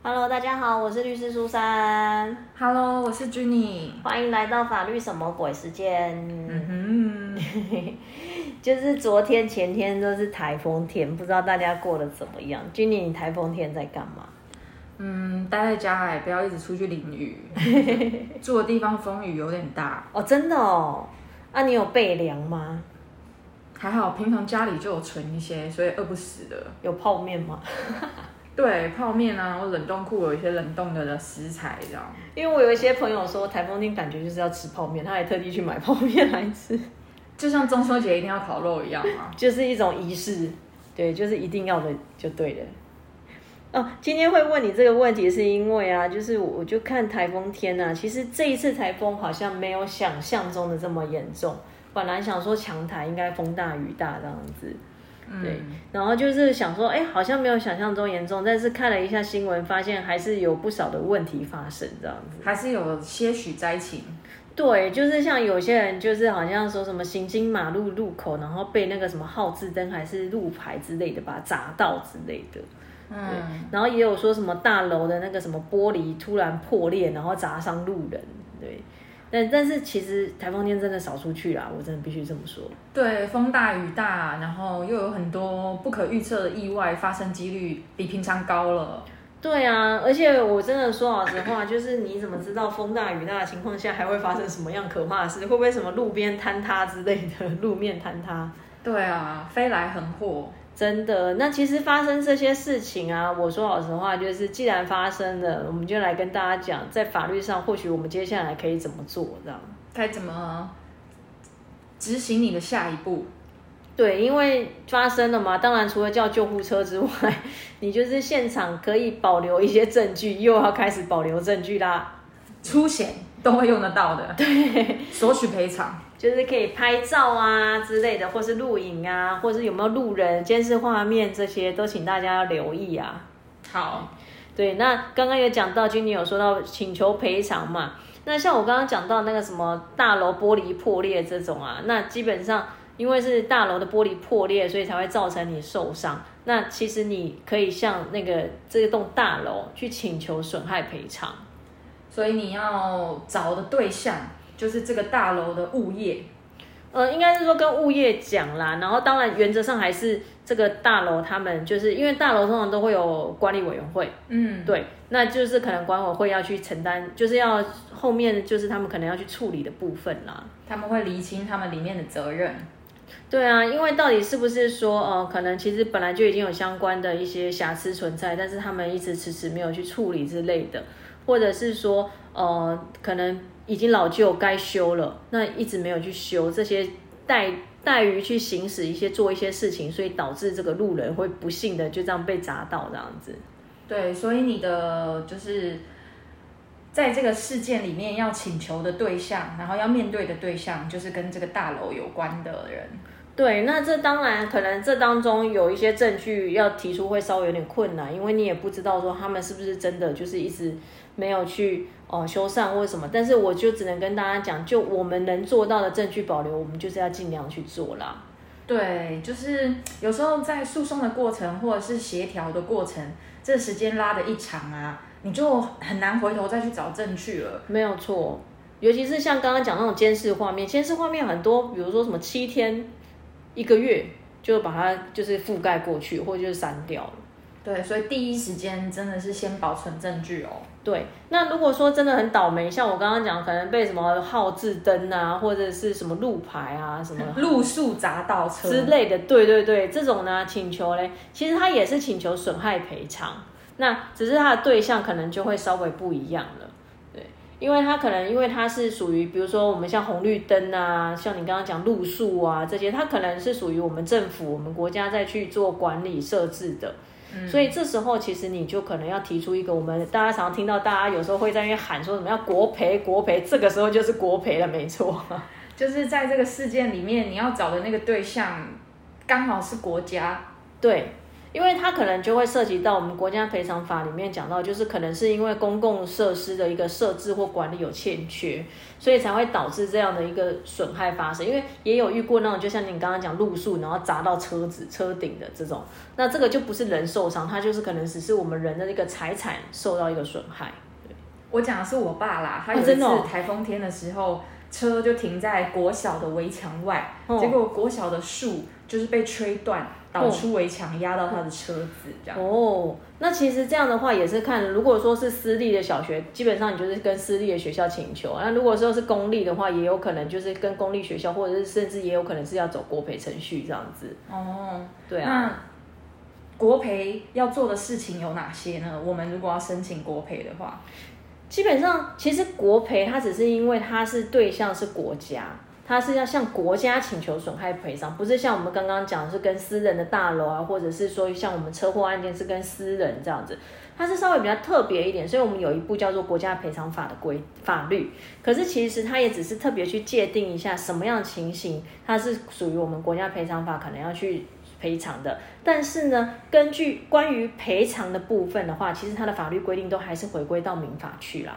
Hello，大家好，我是律师苏珊，Hello，我是 Jenny。欢迎来到法律什么鬼时间。嗯哼，就是昨天、前天都是台风天，不知道大家过得怎么样？今年你台风天在干嘛？嗯，待在家哎，不要一直出去淋雨。住的地方风雨有点大，哦，真的哦，啊，你有备粮吗？还好平常家里就有存一些，所以饿不死的。有泡面吗？对，泡面啊，我冷冻库有一些冷冻的的食材，这样。因为我有一些朋友说台风天感觉就是要吃泡面，他还特地去买泡面来吃，就像中秋节一定要烤肉一样啊。就是一种仪式，对，就是一定要的就对了。哦，今天会问你这个问题，是因为啊，就是我我就看台风天啊，其实这一次台风好像没有想象中的这么严重。本来想说强台应该风大雨大这样子，对，然后就是想说，哎，好像没有想象中严重，但是看了一下新闻，发现还是有不少的问题发生这样子。还是有些许灾情。对，就是像有些人就是好像说什么行经马路路口，然后被那个什么号志灯还是路牌之类的把它砸到之类的。嗯，然后也有说什么大楼的那个什么玻璃突然破裂，然后砸伤路人，对。但但是其实台风天真的少出去啦，我真的必须这么说。对，风大雨大，然后又有很多不可预测的意外发生几率比平常高了。对啊，而且我真的说老实话，就是你怎么知道风大雨大的情况下还会发生什么样可怕的事？会不会什么路边坍塌之类的，路面坍塌？对啊，飞来横祸。真的，那其实发生这些事情啊，我说老实话，就是既然发生了，我们就来跟大家讲，在法律上或许我们接下来可以怎么做，这样。该怎么执行你的下一步？对，因为发生了嘛，当然除了叫救护车之外，你就是现场可以保留一些证据，又要开始保留证据啦。出险都会用得到的，对，索取赔偿。就是可以拍照啊之类的，或是录影啊，或是有没有路人、监视画面这些，都请大家要留意啊。好，对，那刚刚有讲到，君你有说到请求赔偿嘛？那像我刚刚讲到那个什么大楼玻璃破裂这种啊，那基本上因为是大楼的玻璃破裂，所以才会造成你受伤。那其实你可以向那个这栋大楼去请求损害赔偿。所以你要找的对象就是这个大楼的物业。呃，应该是说跟物业讲啦，然后当然原则上还是这个大楼他们就是因为大楼通常都会有管理委员会，嗯，对，那就是可能管委会要去承担，就是要后面就是他们可能要去处理的部分啦。他们会厘清他们里面的责任。对啊，因为到底是不是说，呃，可能其实本来就已经有相关的一些瑕疵存在，但是他们一直迟迟没有去处理之类的，或者是说，呃，可能已经老旧该修了，那一直没有去修，这些待待于去行使一些做一些事情，所以导致这个路人会不幸的就这样被砸到这样子。对，所以你的就是在这个事件里面要请求的对象，然后要面对的对象，就是跟这个大楼有关的人。对，那这当然可能这当中有一些证据要提出会稍微有点困难，因为你也不知道说他们是不是真的就是一直没有去哦、呃修缮或什么。但是我就只能跟大家讲，就我们能做到的证据保留，我们就是要尽量去做啦。对，就是有时候在诉讼的过程或者是协调的过程，这时间拉的一长啊，你就很难回头再去找证据了。没有错，尤其是像刚刚讲那种监视画面，监视画面很多，比如说什么七天、一个月就把它就是覆盖过去，或者就是删掉了。对，所以第一时间真的是先保存证据哦。对，那如果说真的很倒霉，像我刚刚讲，可能被什么号志灯啊，或者是什么路牌啊，什么 路树砸到车之类的，对对对，这种呢请求嘞，其实他也是请求损害赔偿，那只是他的对象可能就会稍微不一样了，对，因为他可能因为他是属于，比如说我们像红绿灯啊，像你刚刚讲路数啊这些，它可能是属于我们政府、我们国家在去做管理设置的。所以这时候其实你就可能要提出一个，我们大家常常听到大家有时候会在那边喊说什么要国赔国赔，这个时候就是国赔了，没错。就是在这个事件里面，你要找的那个对象刚好是国家，对，因为它可能就会涉及到我们国家赔偿法里面讲到，就是可能是因为公共设施的一个设置或管理有欠缺，所以才会导致这样的一个损害发生。因为也有遇过那种，就像你刚刚讲路树，然后砸到车子车顶的这种，那这个就不是人受伤，它就是可能只是我们人的一个财产受到一个损害。我讲的是我爸啦，他有一次台风天的时候，车就停在国小的围墙外，结果国小的树就是被吹断。导出围墙压到他的车子，这样哦。那其实这样的话也是看，如果说是私立的小学，基本上你就是跟私立的学校请求。那如果说是公立的话，也有可能就是跟公立学校，或者是甚至也有可能是要走国赔程序这样子。哦，对啊。那国赔要做的事情有哪些呢？我们如果要申请国培的话，基本上其实国赔它只是因为它是对象是国家。它是要向国家请求损害赔偿，不是像我们刚刚讲是跟私人的大楼啊，或者是说像我们车祸案件是跟私人这样子，它是稍微比较特别一点，所以我们有一部叫做《国家赔偿法》的规法律。可是其实它也只是特别去界定一下什么样情形它是属于我们国家赔偿法可能要去赔偿的。但是呢，根据关于赔偿的部分的话，其实它的法律规定都还是回归到民法去了。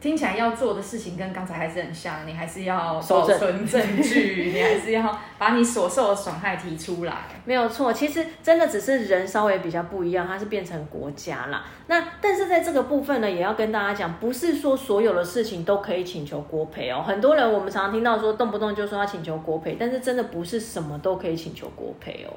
听起来要做的事情跟刚才还是很像，你还是要保存证据，你还是要把你所受的损害提出来。没有错，其实真的只是人稍微比较不一样，它是变成国家啦。那但是在这个部分呢，也要跟大家讲，不是说所有的事情都可以请求国赔哦。很多人我们常常听到说，动不动就说要请求国赔，但是真的不是什么都可以请求国赔哦。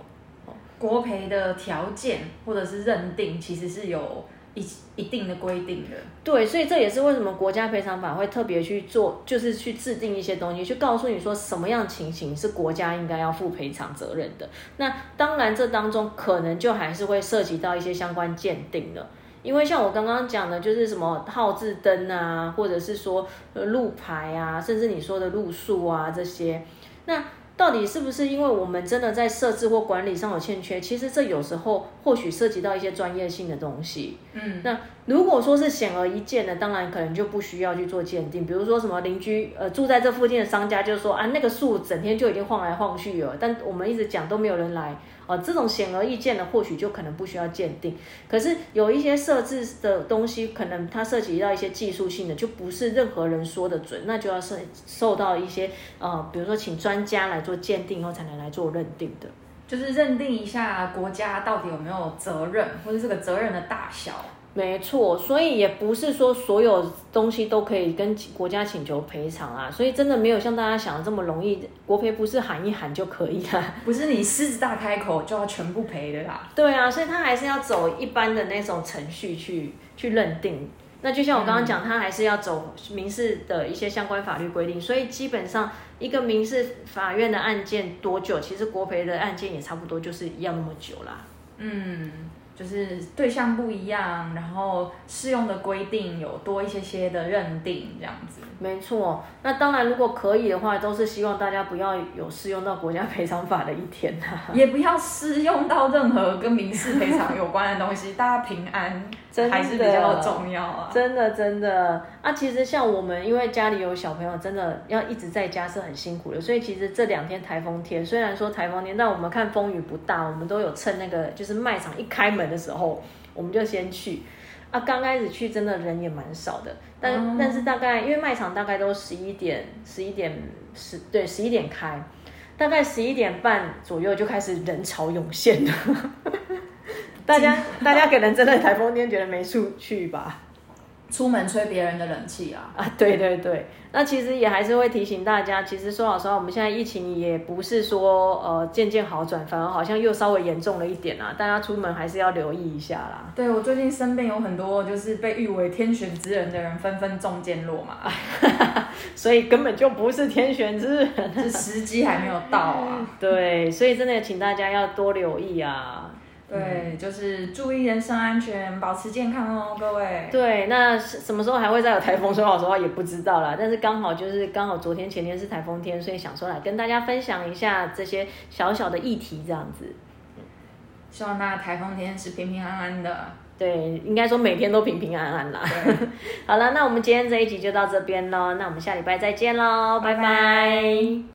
国赔的条件或者是认定，其实是有。一一定的规定的，对，所以这也是为什么国家赔偿法会特别去做，就是去制定一些东西，去告诉你说什么样情形是国家应该要负赔偿责任的。那当然，这当中可能就还是会涉及到一些相关鉴定的，因为像我刚刚讲的，就是什么号字灯啊，或者是说路牌啊，甚至你说的路数啊这些，那。到底是不是因为我们真的在设置或管理上有欠缺？其实这有时候或许涉及到一些专业性的东西。嗯，那如果说是显而易见的，当然可能就不需要去做鉴定。比如说什么邻居呃住在这附近的商家就说啊那个树整天就已经晃来晃去了，但我们一直讲都没有人来。哦，这种显而易见的，或许就可能不需要鉴定。可是有一些设置的东西，可能它涉及到一些技术性的，就不是任何人说的准，那就要受受到一些呃，比如说请专家来做鉴定后才能来做认定的，就是认定一下国家到底有没有责任，或者这个责任的大小。没错，所以也不是说所有东西都可以跟国家请求赔偿啊，所以真的没有像大家想的这么容易，国赔不是喊一喊就可以的，不是你狮子大开口就要全部赔的啦。对啊，所以他还是要走一般的那种程序去去认定。那就像我刚刚讲，他还是要走民事的一些相关法律规定，所以基本上一个民事法院的案件多久，其实国赔的案件也差不多就是一样那么久啦。嗯。就是对象不一样，然后适用的规定有多一些些的认定，这样子。没错，那当然如果可以的话，都是希望大家不要有适用到国家赔偿法的一天呐，也不要适用到任何跟民事赔偿有关的东西，大家平安还是比较重要啊。真的真的啊，其实像我们因为家里有小朋友，真的要一直在家是很辛苦的，所以其实这两天台风天，虽然说台风天，但我们看风雨不大，我们都有趁那个就是卖场一开门的时候，我们就先去。啊，刚开始去真的人也蛮少的，但但是大概因为卖场大概都十一点十一点十对十一点开，大概十一点半左右就开始人潮涌现了，大家大家可能真的台风天觉得没处去吧。出门吹别人的冷气啊！啊，对对对，那其实也还是会提醒大家，其实说老实话，我们现在疫情也不是说呃渐渐好转，反而好像又稍微严重了一点啊，大家出门还是要留意一下啦。对我最近身边有很多就是被誉为天选之人的人，纷纷中箭落马，所以根本就不是天选之人，是时机还没有到啊。对，所以真的请大家要多留意啊。对，就是注意人身安全，保持健康哦，各位。对，那什么时候还会再有台风？说老实话也不知道啦。但是刚好就是刚好昨天前天是台风天，所以想说来跟大家分享一下这些小小的议题，这样子。希望那台风天是平平安安的。对，应该说每天都平平安安啦。好了，那我们今天这一集就到这边喽，那我们下礼拜再见喽，拜拜。